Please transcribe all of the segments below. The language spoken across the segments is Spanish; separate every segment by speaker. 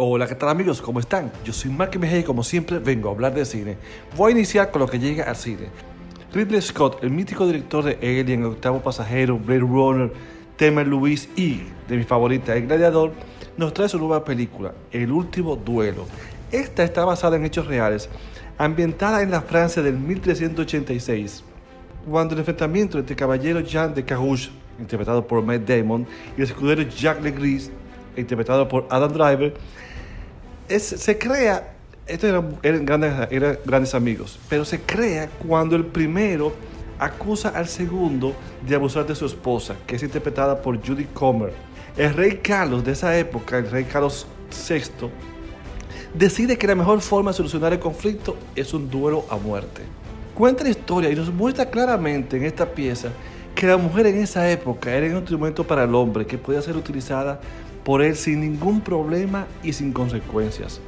Speaker 1: Hola, ¿qué tal amigos? ¿Cómo están? Yo soy Mark Mejía y como siempre vengo a hablar de cine. Voy a iniciar con lo que llega al cine. Ridley Scott, el mítico director de Alien, Octavo Pasajero, Blade Runner, Tema Luis y, de mi favorita, El Gladiador, nos trae su nueva película, El Último Duelo. Esta está basada en hechos reales, ambientada en la Francia del 1386, cuando el enfrentamiento entre el caballero Jean de Carouge, interpretado por Matt Damon, y el escudero Jacques Legris, interpretado por Adam Driver, se crea, estos eran, grandes, eran grandes amigos, pero se crea cuando el primero acusa al segundo de abusar de su esposa, que es interpretada por Judy Comer. El rey Carlos de esa época, el rey Carlos VI, decide que la mejor forma de solucionar el conflicto es un duelo a muerte. Cuenta la historia y nos muestra claramente en esta pieza que la mujer en esa época era un instrumento para el hombre que podía ser utilizada por él sin ningún problema y sin consecuencias.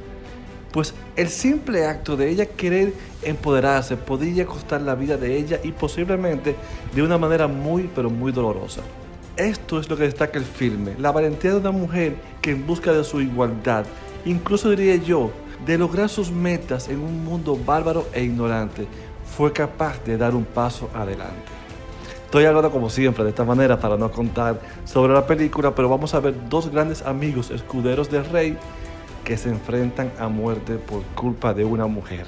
Speaker 1: Pues el simple acto de ella querer empoderarse podía costar la vida de ella y posiblemente de una manera muy pero muy dolorosa. Esto es lo que destaca el filme, la valentía de una mujer que en busca de su igualdad, incluso diría yo, de lograr sus metas en un mundo bárbaro e ignorante, fue capaz de dar un paso adelante. Estoy hablando como siempre de esta manera para no contar sobre la película, pero vamos a ver dos grandes amigos escuderos del rey que se enfrentan a muerte por culpa de una mujer,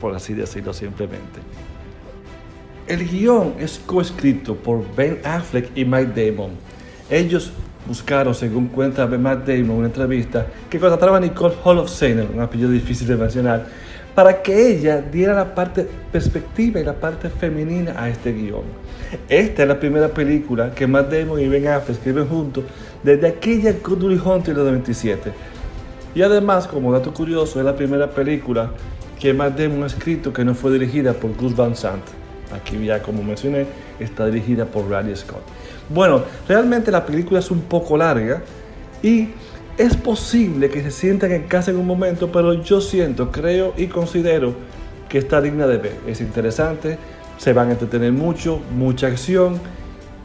Speaker 1: por así decirlo simplemente. El guion es coescrito por Ben Affleck y Mike Damon. Ellos buscaron, según cuenta Matt Damon en una entrevista, que contrataron a Nicole Fame, un apellido difícil de mencionar, para que ella diera la parte perspectiva y la parte femenina a este guion. Esta es la primera película que Matt Damon y Ben Affleck escriben juntos desde aquella Good Will Hunting de 97. Y además, como dato curioso, es la primera película que Matt Damon ha escrito que no fue dirigida por Gus Van Sant. Aquí ya, como mencioné, está dirigida por Randy Scott. Bueno, realmente la película es un poco larga y es posible que se sientan en casa en un momento, pero yo siento, creo y considero que está digna de ver. Es interesante, se van a entretener mucho, mucha acción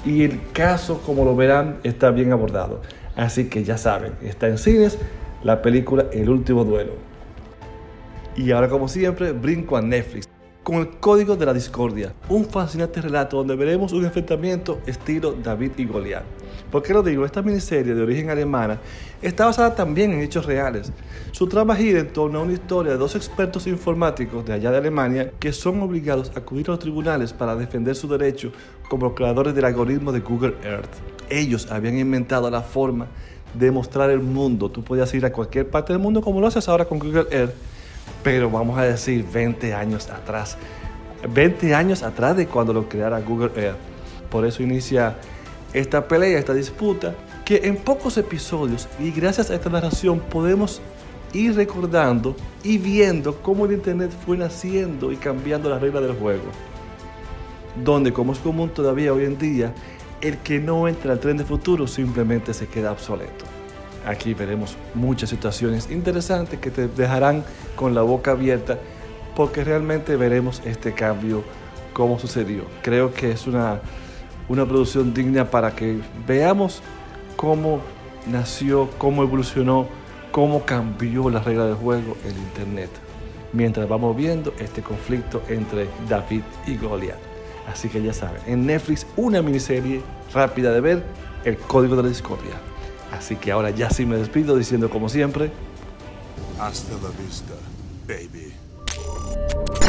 Speaker 1: y el caso, como lo verán, está bien abordado. Así que ya saben, está en cines la película El último duelo. Y ahora, como siempre, brinco a Netflix con el Código de la Discordia, un fascinante relato donde veremos un enfrentamiento estilo David y Goliat. ¿Por qué lo digo? Esta miniserie de origen alemana está basada también en hechos reales. Su trama gira en torno a una historia de dos expertos informáticos de allá de Alemania que son obligados a acudir a los tribunales para defender su derecho como creadores del algoritmo de Google Earth. Ellos habían inventado la forma de mostrar el mundo. Tú podías ir a cualquier parte del mundo como lo haces ahora con Google Earth pero vamos a decir 20 años atrás. 20 años atrás de cuando lo creara Google Earth. Por eso inicia esta pelea, esta disputa, que en pocos episodios y gracias a esta narración podemos ir recordando y viendo cómo el Internet fue naciendo y cambiando las reglas del juego. Donde, como es común todavía hoy en día, el que no entra al tren de futuro simplemente se queda obsoleto. Aquí veremos muchas situaciones interesantes que te dejarán con la boca abierta porque realmente veremos este cambio, cómo sucedió. Creo que es una, una producción digna para que veamos cómo nació, cómo evolucionó, cómo cambió la regla del juego el Internet. Mientras vamos viendo este conflicto entre David y Goliath. Así que ya saben, en Netflix una miniserie rápida de ver, El Código de la Discordia. Así que ahora ya sí me despido diciendo como siempre.
Speaker 2: Hasta la vista, baby.